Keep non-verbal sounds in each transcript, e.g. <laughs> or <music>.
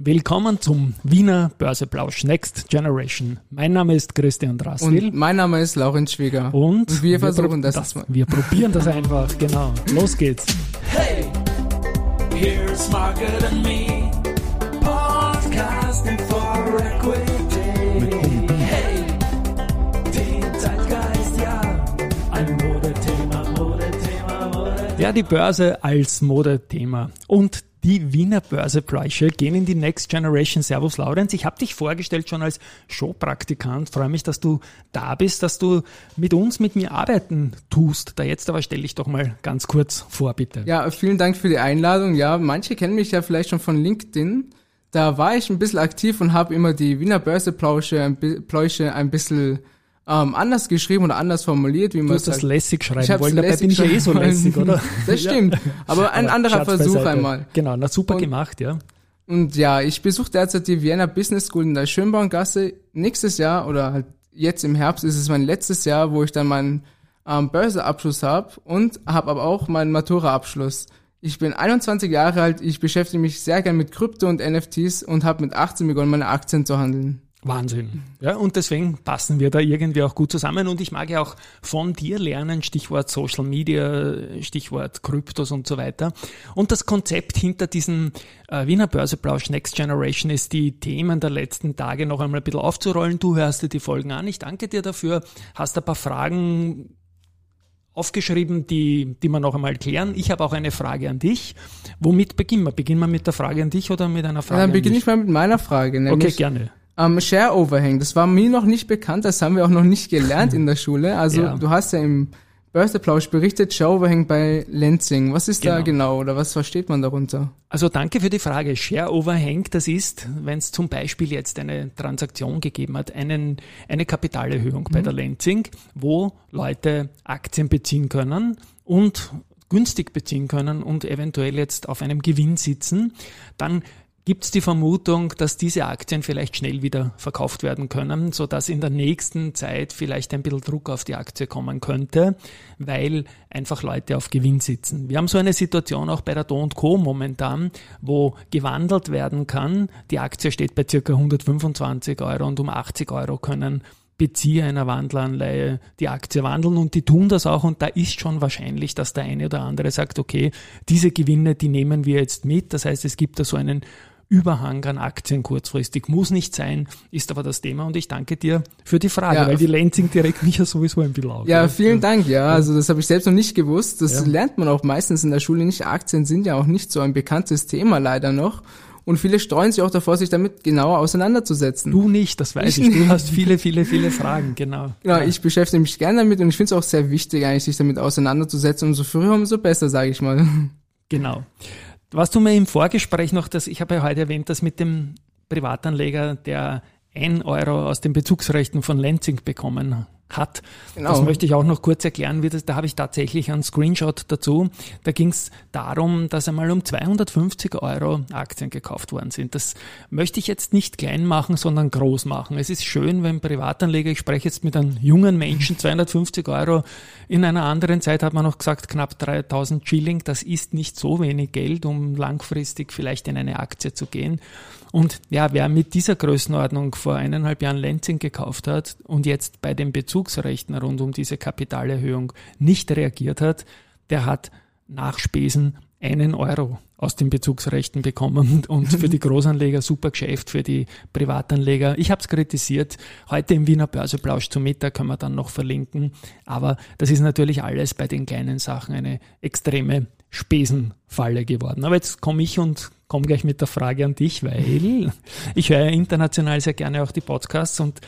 Willkommen zum Wiener Börseplausch Next Generation. Mein Name ist Christian Drastil. Und mein Name ist Laurenz Schwieger. Und, Und wir versuchen das, das jetzt mal. Wir probieren das einfach, genau. Los geht's. Hey, here's Margaret and me, podcasting for Equity. Hey, den Zeitgeist, ja, ein Modethema, Modethema, Modethema. Ja, die Börse als Modethema. Und die Wiener Börsepläusche gehen in die Next Generation. Servus Laurenz, ich habe dich vorgestellt schon als Showpraktikant. Freue mich, dass du da bist, dass du mit uns, mit mir arbeiten tust. Da jetzt aber stell dich doch mal ganz kurz vor, bitte. Ja, vielen Dank für die Einladung. Ja, manche kennen mich ja vielleicht schon von LinkedIn. Da war ich ein bisschen aktiv und habe immer die Wiener Börseplausche ein bisschen ähm, anders geschrieben oder anders formuliert, wie Du man hast das lässig Ich schreiben hab's wollen, dabei lässig bin ich ja eh so lässig, oder? <laughs> Das stimmt. Aber ein Aber anderer Versuch beiseite. einmal. Genau, na super Und- gemacht, ja. Und ja, ich besuche derzeit die Vienna Business School in der Schönborngasse. Nächstes Jahr oder halt jetzt im Herbst ist es mein letztes Jahr, wo ich dann meinen ähm, Börseabschluss habe und habe aber auch meinen Matura-Abschluss. Ich bin 21 Jahre alt, ich beschäftige mich sehr gern mit Krypto und NFTs und habe mit 18 begonnen, meine Aktien zu handeln. Wahnsinn. Ja, und deswegen passen wir da irgendwie auch gut zusammen. Und ich mag ja auch von dir lernen, Stichwort Social Media, Stichwort Kryptos und so weiter. Und das Konzept hinter diesem äh, Wiener Börseplausch Next Generation ist, die Themen der letzten Tage noch einmal ein bisschen aufzurollen. Du hörst dir die Folgen an. Ich danke dir dafür. Hast ein paar Fragen aufgeschrieben, die, die wir noch einmal klären. Ich habe auch eine Frage an dich. Womit beginnen wir? Beginnen wir mit der Frage an dich oder mit einer Frage Ja, dann an beginne ich mal mit meiner Frage, Okay, gerne. Ähm, Share Overhang. Das war mir noch nicht bekannt, das haben wir auch noch nicht gelernt in der <laughs> Schule. Also Ja. du hast ja im Börseplausch berichtet, Share Overhang bei Lenzing. Was ist da Genau. genau oder was versteht man darunter? Also danke für die Frage. Share Overhang, das ist, wenn es zum Beispiel jetzt eine Transaktion gegeben hat, einen, eine Kapitalerhöhung bei der Lenzing, wo Leute Aktien beziehen können und günstig beziehen können und eventuell jetzt auf einem Gewinn sitzen, dann gibt es die Vermutung, dass diese Aktien vielleicht schnell wieder verkauft werden können, sodass in der nächsten Zeit vielleicht ein bisschen Druck auf die Aktie kommen könnte, weil einfach Leute auf Gewinn sitzen. Wir haben so eine Situation auch bei der Do Co. momentan, wo gewandelt werden kann. Die Aktie steht bei circa 125 Euro und um 80 Euro können Bezieher einer Wandelanleihe die Aktie wandeln und die tun das auch und da ist schon wahrscheinlich, dass der eine oder andere sagt, okay, diese Gewinne, die nehmen wir jetzt mit. Das heißt, es gibt da so einen Überhang an Aktien kurzfristig. Muss nicht sein, ist aber das Thema und ich danke dir für die Frage, Ja, weil die Lenzing direkt mich ja sowieso ein bisschen auf. Ja, vielen Dank, ja. Also das habe ich selbst noch nicht gewusst. Das Ja. lernt man auch meistens in der Schule nicht. Aktien sind ja auch nicht so ein bekanntes Thema leider noch. Und viele streuen sich auch davor, sich damit genauer auseinanderzusetzen. Du nicht, das weiß Ich ich. Du hast viele, viele, viele Fragen, genau. Genau, ich beschäftige mich gerne damit und ich finde es auch sehr wichtig, eigentlich sich damit auseinanderzusetzen. Umso früher, umso besser, sage ich mal. Genau. Was du mir im Vorgespräch noch, das, ich habe ja heute erwähnt, dass mit dem Privatanleger, der ein Euro aus den Bezugsrechten von Lenzing bekommen hat. Genau. Das möchte ich auch noch kurz erklären, wie das, da habe ich tatsächlich einen Screenshot dazu. Da ging es darum, dass einmal um 250 Euro Aktien gekauft worden sind. Das möchte ich jetzt nicht klein machen, sondern groß machen. Es ist schön, wenn Privatanleger, ich spreche jetzt mit einem jungen Menschen, <laughs> 250 Euro, in einer anderen Zeit hat man noch gesagt, knapp 3000 Schilling, das ist nicht so wenig Geld, um langfristig vielleicht in eine Aktie zu gehen. Und ja, wer mit dieser Größenordnung vor eineinhalb Jahren Lenzing gekauft hat und jetzt bei den Bezugsrechten rund um diese Kapitalerhöhung nicht reagiert hat, der hat nach Spesen einen Euro aus den Bezugsrechten bekommen und <laughs> für die Großanleger super Geschäft, für die Privatanleger. Ich habe es kritisiert, heute im Wiener Börseplausch zum Mittag können wir dann noch verlinken, aber das ist natürlich alles bei den kleinen Sachen eine extreme Spesenfalle geworden. Aber jetzt komme ich und komme gleich mit der Frage an dich, weil ich höre international sehr gerne auch die Podcasts und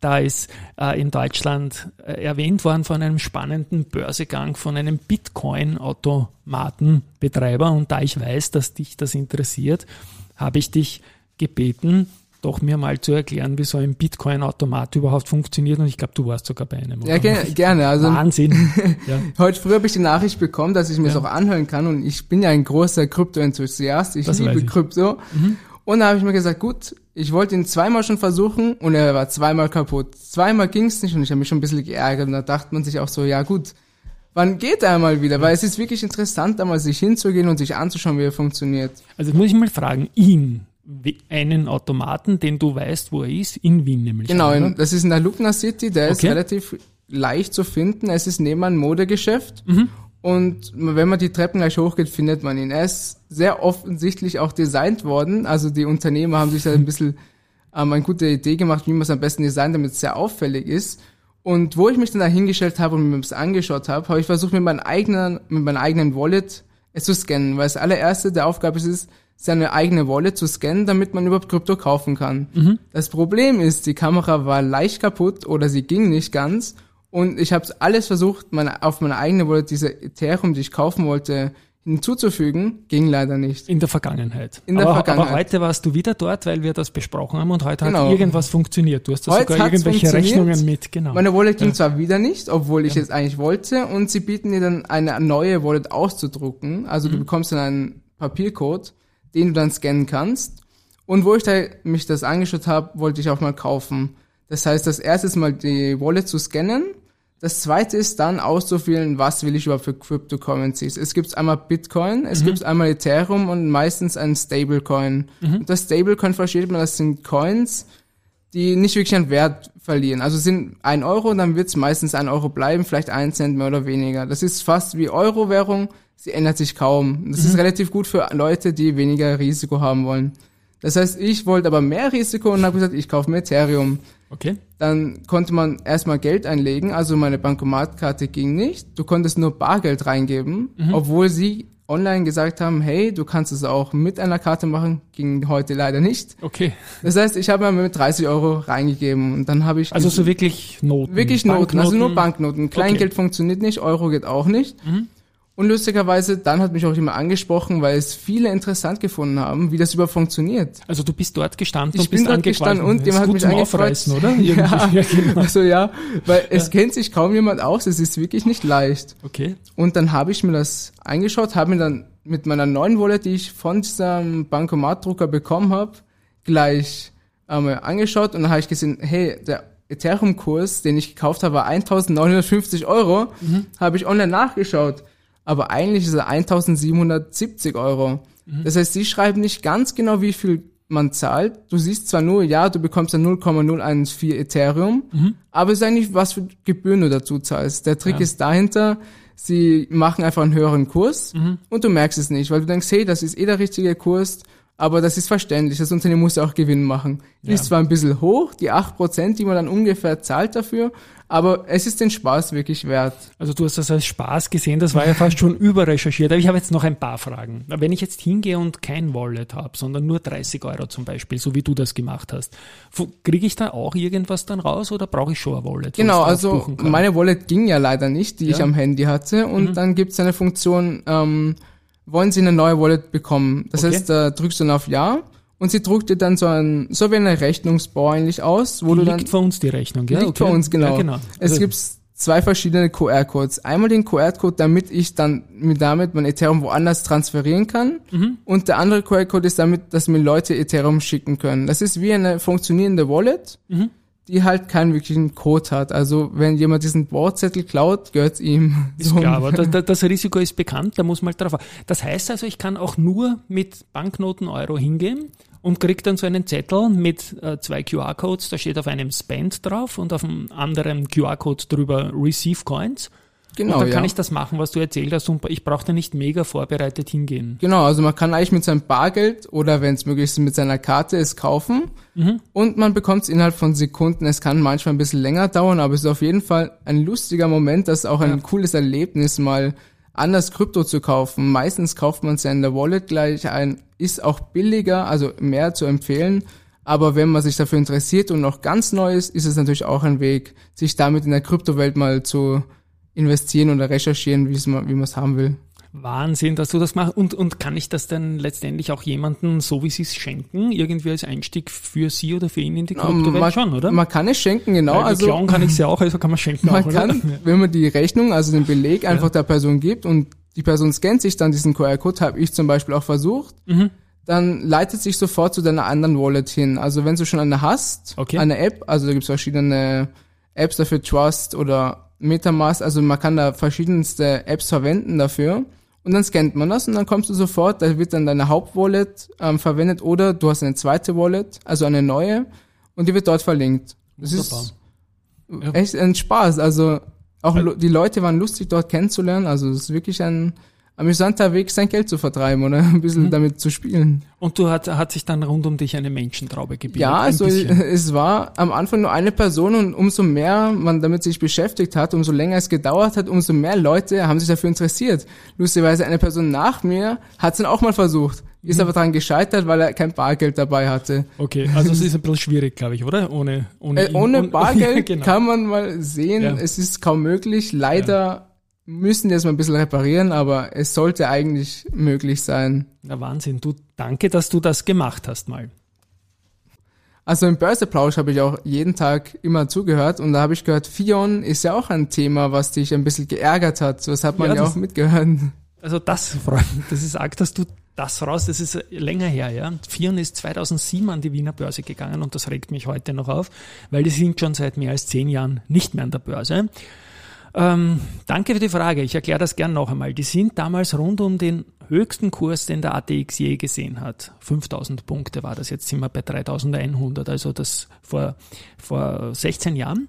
da ist äh, in Deutschland äh, erwähnt worden von einem spannenden Börsegang von einem Bitcoin-Automatenbetreiber. Und da ich weiß, dass dich das interessiert, habe ich dich gebeten, doch mir mal zu erklären, wie so ein Bitcoin-Automat überhaupt funktioniert. Und ich glaube, du warst sogar bei einem. Ja, oder? ge gerne. Also Wahnsinn. <laughs> ja. heute früh habe ich die Nachricht bekommen, dass ich mir Ja. das auch anhören kann und ich bin ja ein großer Krypto-Enthusiast. Ich Das liebe ich. Krypto. Und da habe ich mir gesagt, gut, ich wollte ihn zweimal schon versuchen und er war zweimal kaputt. Zweimal ging's nicht und ich habe mich schon ein bisschen geärgert und da dachte man sich auch so, ja gut, wann geht er mal wieder? Weil es ist wirklich interessant, da mal sich hinzugehen und sich anzuschauen, wie er funktioniert. Also jetzt muss ich mal fragen, ihn, einen Automaten, den du weißt, wo er ist, in Wien nämlich. Genau, in, das ist in der Lugner City, der ist Okay. relativ leicht zu finden. Es ist neben einem Modegeschäft. Mhm. Und wenn man die Treppen gleich hochgeht, findet man ihn. Er ist sehr offensichtlich auch designt worden. Also die Unternehmer haben sich da ein bisschen ähm, eine gute Idee gemacht, wie man es am besten designt, damit es sehr auffällig ist. Und wo ich mich dann da hingestellt habe und mir das angeschaut habe, habe ich versucht, mit meinem eigenen, mit meinem eigenen Wallet es zu scannen. Weil das allererste der Aufgabe ist es, seine eigene Wallet zu scannen, damit man überhaupt Krypto kaufen kann. Das Problem ist, die Kamera war leicht kaputt oder sie ging nicht ganz. Und ich habe alles versucht, meine, auf meine eigene Wallet, diese Ethereum, die ich kaufen wollte, hinzuzufügen, ging leider nicht. In der Vergangenheit. In der aber, Vergangenheit. Aber heute warst du wieder dort, weil wir das besprochen haben und heute Genau. hat irgendwas funktioniert. Du hast da Heute sogar irgendwelche. Rechnungen mit, genau. Meine Wallet ging zwar wieder nicht, obwohl ich es eigentlich wollte, und sie bieten dir dann eine neue Wallet auszudrucken. Also du bekommst dann einen Papiercode, den du dann scannen kannst. Und wo ich da mich das angeschaut habe, wollte ich auch mal kaufen. Das heißt, das erste ist mal die Wallet zu scannen. Das zweite ist dann auszuwählen, was will ich überhaupt für Cryptocurrencies. Es gibt einmal Bitcoin, es gibt einmal Ethereum und meistens ein Stablecoin. Und das Stablecoin versteht man, das sind Coins, die nicht wirklich an Wert verlieren. Also sind ein Euro, dann wird es meistens ein Euro bleiben, vielleicht ein Cent mehr oder weniger. Das ist fast wie Euro-Währung, sie ändert sich kaum. Das ist relativ gut für Leute, die weniger Risiko haben wollen. Das heißt, ich wollte aber mehr Risiko und habe gesagt, ich kaufe mir Ethereum. okay. Dann konnte man erstmal Geld einlegen, also meine Bankomatkarte ging nicht. Du konntest nur Bargeld reingeben, obwohl sie online gesagt haben, hey, du kannst es auch mit einer Karte machen, ging heute leider nicht. Okay. Das heißt, ich habe mir mit 30 Euro reingegeben und dann habe ich Also so wirklich Noten. wirklich Noten, also nur Banknoten. Kleingeld Okay. funktioniert nicht, Euro geht auch nicht. Und lustigerweise, dann hat mich auch jemand angesprochen, weil es viele interessant gefunden haben, wie das überhaupt funktioniert. Also du bist dort gestanden Ich und bist bin dort gestanden und jemand hat mich. Aufreißen, oder? <laughs> Ja, <laughs> Irgendwie. genau. also ja, weil es kennt sich kaum jemand aus, es ist wirklich nicht leicht. Okay. Und dann habe ich mir das eingeschaut, habe mir dann mit meiner neuen Wallet, die ich von diesem Bankomatdrucker bekommen habe, gleich einmal angeschaut und dann habe ich gesehen, hey, der Ethereum-Kurs, den ich gekauft habe, war 1950 Euro, habe ich online nachgeschaut. Aber eigentlich ist er 1770 Euro. Das heißt, sie schreiben nicht ganz genau, wie viel man zahlt. Du siehst zwar nur, ja, du bekommst ja 0,014 Ethereum, aber es ist eigentlich, was für Gebühren du dazu zahlst. Der Trick Ja. ist dahinter, sie machen einfach einen höheren Kurs und du merkst es nicht, weil du denkst, hey, das ist eh der richtige Kurs, aber das ist verständlich. Das Unternehmen muss ja auch Gewinn machen. Ja. Ist zwar ein bisschen hoch, die 8%, die man dann ungefähr zahlt dafür, aber es ist den Spaß wirklich wert. Also du hast das als Spaß gesehen, das war ja fast schon überrecherchiert. Aber ich habe jetzt noch ein paar Fragen. Wenn ich jetzt hingehe und kein Wallet habe, sondern nur 30 Euro zum Beispiel, so wie du das gemacht hast, kriege ich da auch irgendwas dann raus oder brauche ich schon ein Wallet? Genau, ich also meine Wallet ging ja leider nicht, die ich Ja. am Handy hatte. Und dann gibt es eine Funktion, ähm, wollen Sie eine neue Wallet bekommen? Das Okay. heißt, da drückst du dann auf Ja und sie druckt dir dann so ein, so wie eine Rechnungsbau eigentlich aus, wo Die du dann liegt vor uns die Rechnung, ja? liegt okay. vor uns, genau. Ja, genau. Es Also, gibt zwei verschiedene QR-Codes. Einmal den QR-Code, damit ich dann mit damit mein Ethereum woanders transferieren kann. Mhm. Und der andere QR-Code ist damit, dass mir Leute Ethereum schicken können. Das ist wie eine funktionierende Wallet, Mhm. Die halt keinen wirklichen Code hat. Also wenn jemand diesen Bordzettel klaut, gehört ihm. Ist klar, aber das, das Risiko ist bekannt, da muss man halt drauf. Das heißt also, ich kann auch nur mit Banknoten Euro hingehen und krieg dann so einen Zettel mit äh, zwei QR-Codes, da steht auf einem Spend drauf und auf dem anderen QR-Code drüber Receive Coins. Genau, und dann ja. kann ich das machen, was du erzählt hast und ich brauche da nicht mega vorbereitet hingehen. Genau, also man kann eigentlich mit seinem Bargeld oder wenn es möglich ist mit seiner Karte es kaufen Mhm. und man bekommt es innerhalb von Sekunden. Es kann manchmal ein bisschen länger dauern, aber es ist auf jeden Fall ein lustiger Moment, das ist auch ein Ja. cooles Erlebnis, mal anders Krypto zu kaufen. Meistens kauft man es ja in der Wallet gleich ein, ist auch billiger, also mehr zu empfehlen. Aber wenn man sich dafür interessiert und noch ganz neu ist, ist es natürlich auch ein Weg, sich damit in der Kryptowelt mal zu investieren oder recherchieren, wie es man, wie man es haben will. Wahnsinn, dass du das machst. Und, und kann ich das dann letztendlich auch jemandem, so wie sie es schenken, irgendwie als Einstieg für sie oder für ihn in die Kryptowelt man, schon, oder? man kann es schenken, genau. Weil also klauen kann ich sie auch, also kann man schenken man auch, oder? kann, wenn man die Rechnung, also den Beleg einfach der Person gibt und die Person scannt sich dann diesen QR-Code, habe ich zum Beispiel auch versucht, Mhm. dann leitet sich sofort zu deiner anderen Wallet hin. Also wenn du schon eine hast, Okay. eine App, also da gibt's verschiedene Apps dafür, Trust oder Metamask, also man kann da verschiedenste Apps verwenden dafür. Und dann scannt man das und dann kommst du sofort, da wird dann deine Hauptwallet ähm, verwendet oder du hast eine zweite Wallet, also eine neue, und die wird dort verlinkt. Das ist Ja. echt ein Spaß. Also auch die Leute waren lustig, dort kennenzulernen. Also es ist wirklich ein amüsanter Weg, sein Geld zu vertreiben oder ein bisschen Mhm. damit zu spielen. Und du hat, hat sich dann rund um dich eine Menschentraube gebildet. Ja, also <laughs> es war am Anfang nur eine Person und umso mehr man damit sich beschäftigt hat, umso länger es gedauert hat, umso mehr Leute haben sich dafür interessiert. Lustigerweise eine Person nach mir hat es dann auch mal versucht, ist aber daran gescheitert, weil er kein Bargeld dabei hatte. Okay, also es ist ein bisschen schwierig, glaube ich, oder? Ohne, ohne, Äh, ohne <laughs> Bargeld genau. kann man mal sehen, Ja. es ist kaum möglich. Leider müssen die es mal ein bisschen reparieren, aber es sollte eigentlich möglich sein. Na Wahnsinn, du, danke, dass du das gemacht hast mal. Also im Börseplausch habe ich auch jeden Tag immer zugehört und da habe ich gehört, Fion ist ja auch ein Thema, was dich ein bisschen geärgert hat. Das hat man Ja, ja, das- auch mitgehört. Also das <laughs> mich, das ist arg, dass du das raus, das ist länger her, ja. Fion ist 2007 an die Wiener Börse gegangen und das regt mich heute noch auf, weil die sind schon seit mehr als zehn Jahren nicht mehr an der Börse. Ähm, danke für die Frage. Ich erkläre das gern noch einmal. Die sind damals rund um den höchsten Kurs, den der ATX je gesehen hat. 5000 Punkte war das. Jetzt sind wir bei 3100, also das vor, vor 16 Jahren.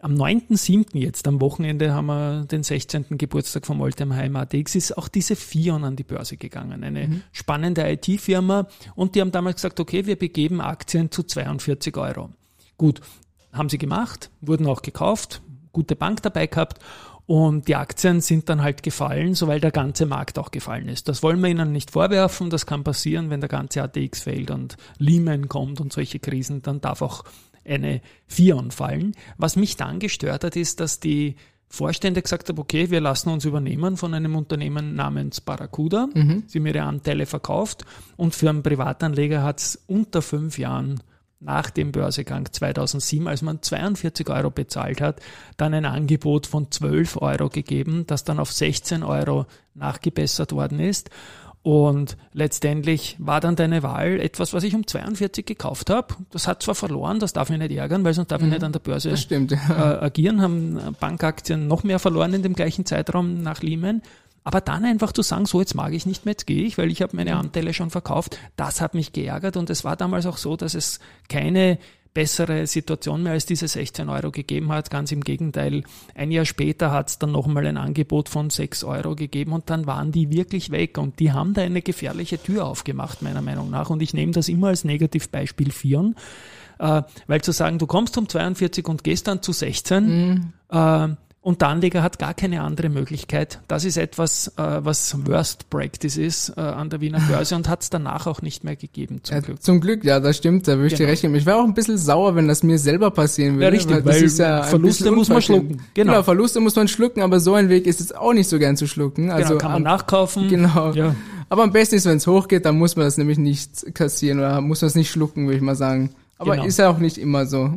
Am 9.7. jetzt, am Wochenende, haben wir den 16. Geburtstag vom Oldtimer ATX, ist auch diese Fion an die Börse gegangen. Eine spannende IT-Firma. Und die haben damals gesagt, okay, wir begeben Aktien zu 42 Euro. Gut, haben sie gemacht, wurden auch gekauft, gute Bank dabei gehabt und die Aktien sind dann halt gefallen, so weil der ganze Markt auch gefallen ist. Das wollen wir ihnen nicht vorwerfen, das kann passieren, wenn der ganze ATX fällt und Lehman kommt und solche Krisen, dann darf auch eine Fion fallen. Was mich dann gestört hat, ist, dass die Vorstände gesagt haben, okay, wir lassen uns übernehmen von einem Unternehmen namens Barracuda. Sie haben ihre Anteile verkauft und für einen Privatanleger hat es unter fünf Jahren nach dem Börsegang 2007, als man 42 Euro bezahlt hat, dann ein Angebot von 12 Euro gegeben, das dann auf 16 Euro nachgebessert worden ist. Und letztendlich war dann deine Wahl etwas, was ich um 42 gekauft habe. Das hat zwar verloren, das darf mich nicht ärgern, weil sonst darf ich nicht an der Börse stimmt. äh, agieren, haben Bankaktien noch mehr verloren in dem gleichen Zeitraum nach Lehman. Aber dann einfach zu sagen, so jetzt mag ich nicht mehr, jetzt gehe ich, weil ich habe meine Anteile schon verkauft, das hat mich geärgert und es war damals auch so, dass es keine bessere Situation mehr als diese 16 Euro gegeben hat. Ganz im Gegenteil, ein Jahr später hat es dann nochmal ein Angebot von 6 Euro gegeben und dann waren die wirklich weg und die haben da eine gefährliche Tür aufgemacht, meiner Meinung nach. Und ich nehme das immer als Negativbeispiel Fion, äh, weil zu sagen, du kommst um 42 und gehst dann zu 16, äh, und der Anleger hat gar keine andere Möglichkeit. Das ist etwas, äh, was Worst Practice ist äh, an der Wiener Börse und hat es danach auch nicht mehr gegeben, zum Ja, Glück. zum Glück, ja, das stimmt, da würde ich dir Genau. recht geben. Ich wäre auch ein bisschen sauer, wenn das mir selber passieren würde. Ja, richtig, das weil ist ja Verluste muss man schlucken. Genau. Genau. Verluste muss man schlucken, aber so ein Weg ist es auch nicht so gern zu schlucken. Also genau, kann man nachkaufen. Genau. Ja. Aber am besten ist, wenn es hochgeht, dann muss man das nämlich nicht kassieren oder muss man es nicht schlucken, würde ich mal sagen. Aber Genau. ist ja auch nicht immer so.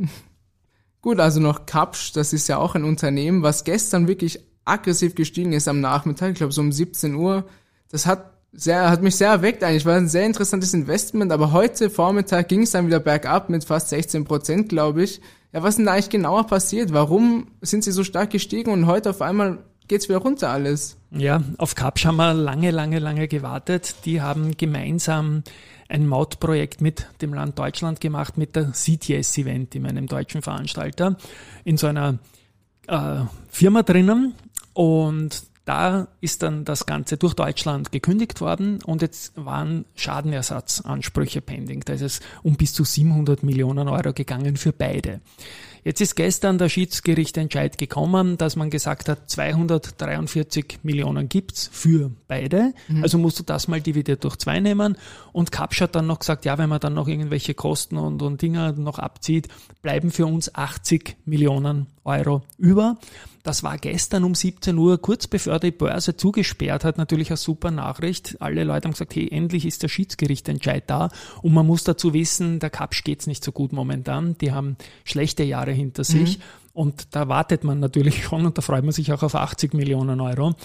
Gut, also noch Kapsch, das ist ja auch ein Unternehmen, was gestern wirklich aggressiv gestiegen ist am Nachmittag, ich glaube so um 17 Uhr. Das hat sehr, hat mich sehr erweckt eigentlich, war ein sehr interessantes Investment, aber heute Vormittag ging es dann wieder bergab mit fast 16 Prozent, glaube ich. Ja, was ist denn da eigentlich genauer passiert? Warum sind sie so stark gestiegen und heute auf einmal geht's wieder runter alles? Ja, auf Kapsch haben wir lange, lange, lange gewartet. Die haben gemeinsam ein Mautprojekt mit dem Land Deutschland gemacht, mit der CTS Event, in einem deutschen Veranstalter, in so einer äh, Firma drinnen. Und da ist dann das Ganze durch Deutschland gekündigt worden und jetzt waren Schadenersatzansprüche pending. Da ist es um bis zu 700 Millionen Euro gegangen für beide. Jetzt ist gestern der Schiedsgerichtentscheid gekommen, dass man gesagt hat, 243 Millionen gibt's für beide. Also musst du das mal dividiert durch zwei nehmen. Und Kapsch hat dann noch gesagt, ja, wenn man dann noch irgendwelche Kosten und, und Dinger noch abzieht, bleiben für uns 80 Millionen Euro über. Das war gestern um 17 Uhr, kurz bevor die Börse zugesperrt hat, natürlich eine super Nachricht. Alle Leute haben gesagt, hey, endlich ist der Schiedsgerichtentscheid da. Und man muss dazu wissen, der Kapsch geht's nicht so gut momentan. Die haben schlechte Jahre hinter sich. Und da wartet man natürlich <laughs> schon und da freut man sich auch auf 80 Millionen Euro.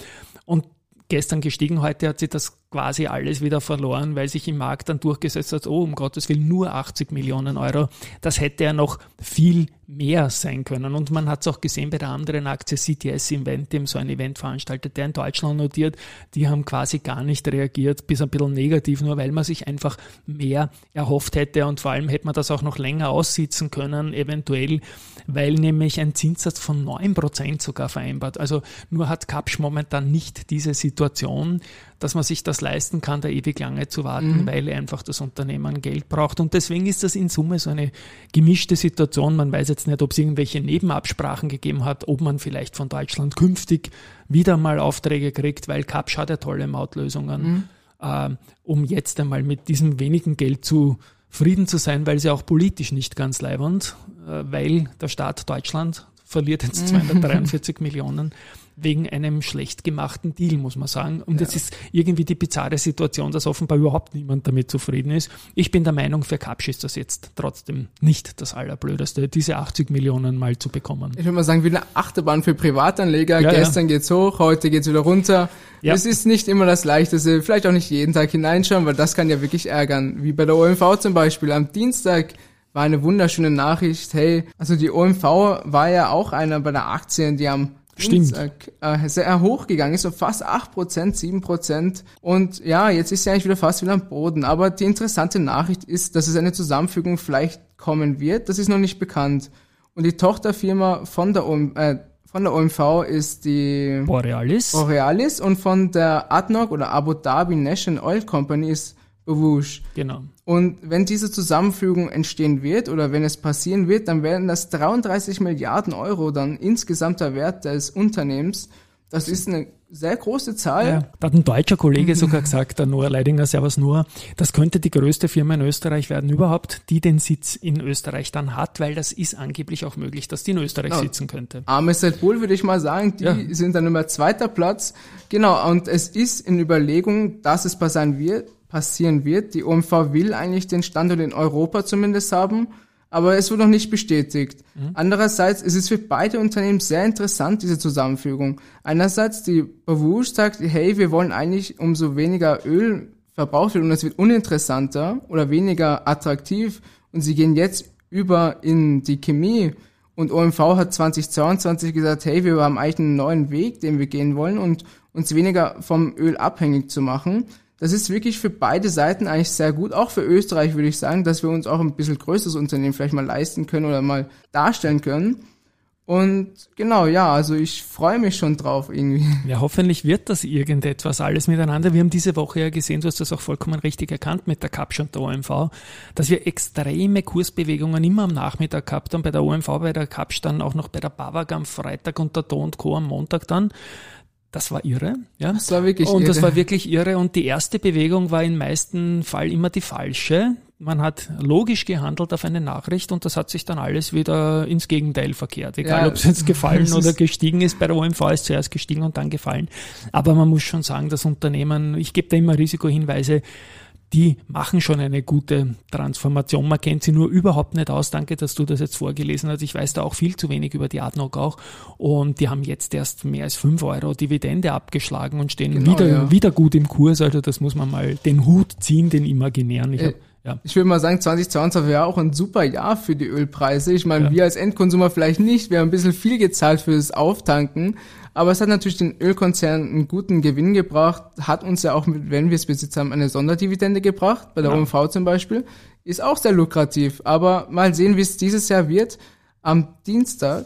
Und gestern gestiegen, heute hat sie das quasi alles wieder verloren, weil sich im Markt dann durchgesetzt hat, oh, um Gottes Willen, nur 80 Millionen Euro. Das hätte ja noch viel mehr sein können. Und man hat es auch gesehen bei der anderen Aktie CTS Inventim, so ein Event veranstaltet, der in Deutschland notiert. Die haben quasi gar nicht reagiert, bis ein bisschen negativ, nur weil man sich einfach mehr erhofft hätte. Und vor allem hätte man das auch noch länger aussitzen können, eventuell, weil nämlich ein Zinssatz von 9% sogar vereinbart. Also nur hat Kapsch momentan nicht diese Situation, dass man sich das leisten kann, da ewig lange zu warten, Mhm. weil einfach das Unternehmen Geld braucht. Und deswegen ist das in Summe so eine gemischte Situation. Man weiß jetzt nicht, ob es irgendwelche Nebenabsprachen gegeben hat, ob man vielleicht von Deutschland künftig wieder mal Aufträge kriegt, weil Kapsch hat ja tolle Mautlösungen, Mhm. äh, um jetzt einmal mit diesem wenigen Geld zu Frieden zu sein, weil sie auch politisch nicht ganz leibernd, äh, weil der Staat Deutschland verliert jetzt 243 <laughs> Millionen wegen einem schlecht gemachten Deal, muss man sagen. Und jetzt ist irgendwie die bizarre Situation, dass offenbar überhaupt niemand damit zufrieden ist. Ich bin der Meinung, für Kapsch ist das jetzt trotzdem nicht das Allerblödeste, diese 80 Millionen mal zu bekommen. Ich würde mal sagen, wie eine Achterbahn für Privatanleger. Ja, Gestern geht's hoch, heute geht's wieder runter. Ja. Es ist nicht immer das Leichteste. Vielleicht auch nicht jeden Tag hineinschauen, weil das kann ja wirklich ärgern. Wie bei der OMV zum Beispiel. Am Dienstag war eine wunderschöne Nachricht. Hey, also die OMV war ja auch einer bei der Aktien, die am Stimmt. Dienstag äh, sehr hochgegangen ist, so fast 8%, 7%. Und ja, jetzt ist sie eigentlich wieder fast wieder am Boden. Aber die interessante Nachricht ist, dass es eine Zusammenfügung vielleicht kommen wird. Das ist noch nicht bekannt. Und die Tochterfirma von der, OM, äh, von der OMV ist die Borealis, Borealis und von der ADNOC oder Abu Dhabi National Oil Company ist Bewush. genau. Und wenn diese Zusammenfügung entstehen wird oder wenn es passieren wird, dann werden das 33 Milliarden Euro dann insgesamter Wert des Unternehmens. Das ist eine sehr große Zahl. Ja, da hat ein deutscher Kollege sogar gesagt, der Noah Leidinger, Servus Noah, das könnte die größte Firma in Österreich werden überhaupt, die den Sitz in Österreich dann hat, weil das ist angeblich auch möglich, dass die in Österreich Ja. sitzen könnte. Armes Red Bull würde ich mal sagen, die Ja. sind dann immer zweiter Platz. Genau, und es ist in Überlegung, dass es passieren wird, passieren wird. Die OMV will eigentlich den Standort in Europa zumindest haben, aber es wird noch nicht bestätigt. Andererseits ist es für beide Unternehmen sehr interessant, diese Zusammenfügung. Einerseits die Bavush sagt, hey, wir wollen eigentlich umso weniger Öl verbraucht wird und es wird uninteressanter oder weniger attraktiv und sie gehen jetzt über in die Chemie und OMV hat 2022 gesagt, hey, wir haben eigentlich einen neuen Weg, den wir gehen wollen und uns weniger vom Öl abhängig zu machen. Das ist wirklich für beide Seiten eigentlich sehr gut, auch für Österreich würde ich sagen, dass wir uns auch ein bisschen größeres Unternehmen vielleicht mal leisten können oder mal darstellen können. Und genau, ja, also ich freue mich schon drauf irgendwie. <laughs> Ja, hoffentlich wird das irgendetwas alles miteinander. Wir haben diese Woche ja gesehen, du hast das auch vollkommen richtig erkannt mit der Kapsch und der OMV, dass wir extreme Kursbewegungen immer am Nachmittag gehabt haben, bei der OMV, bei der Kapsch dann auch noch bei der Bavag am Freitag und der Do und Co. am Montag dann. Das war irre, ja. Das war wirklich Und das irre. war wirklich irre. Und die erste Bewegung war im meisten Fall immer die falsche. Man hat logisch gehandelt auf eine Nachricht und das hat sich dann alles wieder ins Gegenteil verkehrt. Egal, Ja, ob es jetzt <laughs> gefallen oder gestiegen ist. Bei der OMV ist zuerst gestiegen und dann gefallen. Aber man muss schon sagen, das Unternehmen, ich gebe da immer Risikohinweise, die machen schon eine gute Transformation. Man kennt sie nur überhaupt nicht aus. Danke, dass du das jetzt vorgelesen hast. Ich weiß da auch viel zu wenig über die Adnoc auch. Und die haben jetzt erst mehr als 5 Euro Dividende abgeschlagen und stehen Genau, wieder, ja. wieder gut im Kurs. Also das muss man mal den Hut ziehen, den imaginären. Ich Äh, hab, ja. Ich würde mal sagen, 2022 war auch ein super Jahr für die Ölpreise. Ich meine, Ja. wir als Endkonsumer vielleicht nicht. Wir haben ein bisschen viel gezahlt fürs Auftanken. Aber es hat natürlich den Ölkonzernen einen guten Gewinn gebracht. Hat uns ja auch, mit, wenn wir es besitzt haben, eine Sonderdividende gebracht. Bei der Ja. OMV zum Beispiel. Ist auch sehr lukrativ. Aber mal sehen, wie es dieses Jahr wird. Am Dienstag,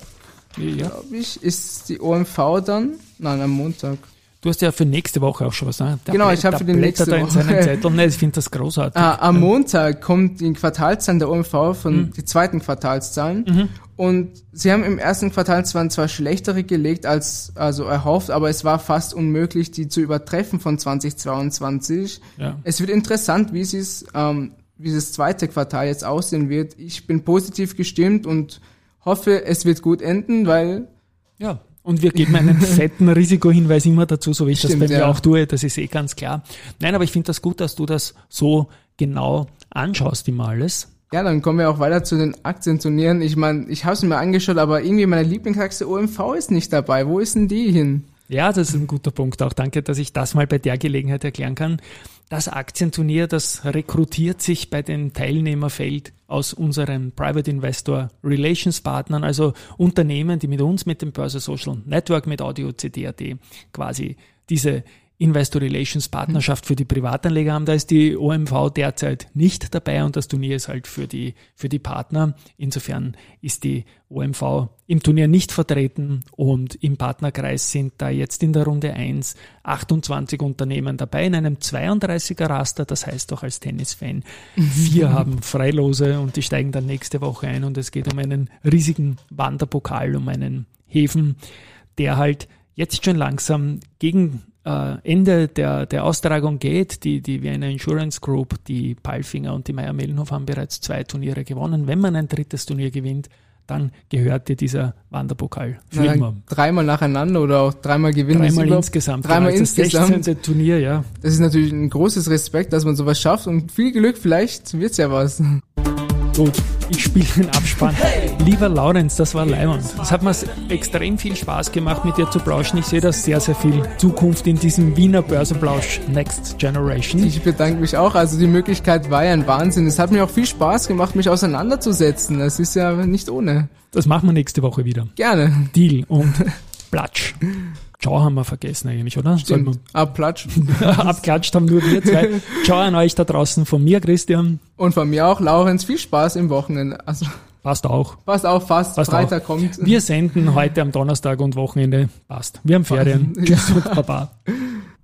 ja. glaube ich, ist die OMV dann. Nein, am Montag. Du hast ja für nächste Woche auch schon was. Ne? Da Genau, ich hab da für die nächste er in Woche. seinen <laughs> Zetteln. Nee, ich finde das großartig. Ah, am Montag kommt die Quartalszahlen der OMV von die zweiten Quartalszahlen. Und sie haben im ersten Quartal zwar, zwar schlechtere gelegt als also erhofft, aber es war fast unmöglich, die zu übertreffen von 2022. Ja. Es wird interessant, wie es ähm, wie das zweite Quartal jetzt aussehen wird. Ich bin positiv gestimmt und hoffe, es wird gut enden, weil Ja, und wir geben einen <laughs> fetten Risikohinweis immer dazu, so wie ich das Stimmt, bei mir ja. auch tue, das ist eh ganz klar. Nein, aber ich finde das gut, dass du das so genau anschaust, immer alles. Ja, dann kommen wir auch weiter zu den Aktienturnieren. Ich meine, ich habe es mir angeschaut, aber irgendwie meine Lieblingsaktie OMV ist nicht dabei. Wo ist denn die hin? Ja, das ist ein guter Punkt. Auch danke, dass ich das mal bei der Gelegenheit erklären kann. Das Aktienturnier, das rekrutiert sich bei dem Teilnehmerfeld aus unseren Private Investor Relations Partnern, also Unternehmen, die mit uns, mit dem Börse Social Network, mit Audio CD.at quasi diese Investor Relations Partnerschaft für die Privatanleger haben. Da ist die OMV derzeit nicht dabei und das Turnier ist halt für die, für die Partner. Insofern ist die OMV im Turnier nicht vertreten und im Partnerkreis sind da jetzt in der Runde 1 28 Unternehmen dabei in einem 32er Raster. Das heißt auch als Tennisfan, <laughs> vier haben Freilose und die steigen dann nächste Woche ein und es geht um einen riesigen Wanderpokal, um einen Häfen, der halt jetzt schon langsam gegen äh, Ende der, der Austragung geht. Die, die Vienna Insurance Group, die Palfinger und die Meier Mellenhof haben bereits zwei Turniere gewonnen. Wenn man ein drittes Turnier gewinnt, dann gehört dir dieser Wanderpokal für Na, immer. Dreimal nacheinander oder auch dreimal gewinnen. Dreimal insgesamt. Dreimal genau, das insgesamt. 16. Turnier, ja. Das ist natürlich ein großes Respekt, dass man sowas schafft und viel Glück, vielleicht wird's ja was. Gut, ich spiele den Abspann. Lieber Laurenz, das war Leimond. Es hat mir extrem viel Spaß gemacht, mit dir zu plauschen. Ich sehe da sehr, sehr viel Zukunft in diesem Wiener Börsenplausch Next Generation. Ich bedanke mich auch. Also die Möglichkeit war ja ein Wahnsinn. Es hat mir auch viel Spaß gemacht, mich auseinanderzusetzen. Das ist ja nicht ohne. Das machen wir nächste Woche wieder. Gerne. Deal und Platsch. Ciao haben wir vergessen eigentlich, oder? Stimmt. Abplatsch. wir- <laughs> Abklatscht haben nur wir zwei. Ciao an euch da draußen von mir, Christian. Und von mir auch, Laurenz, viel Spaß im Wochenende. Also Passt auch. passt auch fast. Passt Freitag auch. kommt. Wir senden heute am Donnerstag und Wochenende. Passt. Wir haben Ferien. <laughs> Tschüss und Baba. <laughs>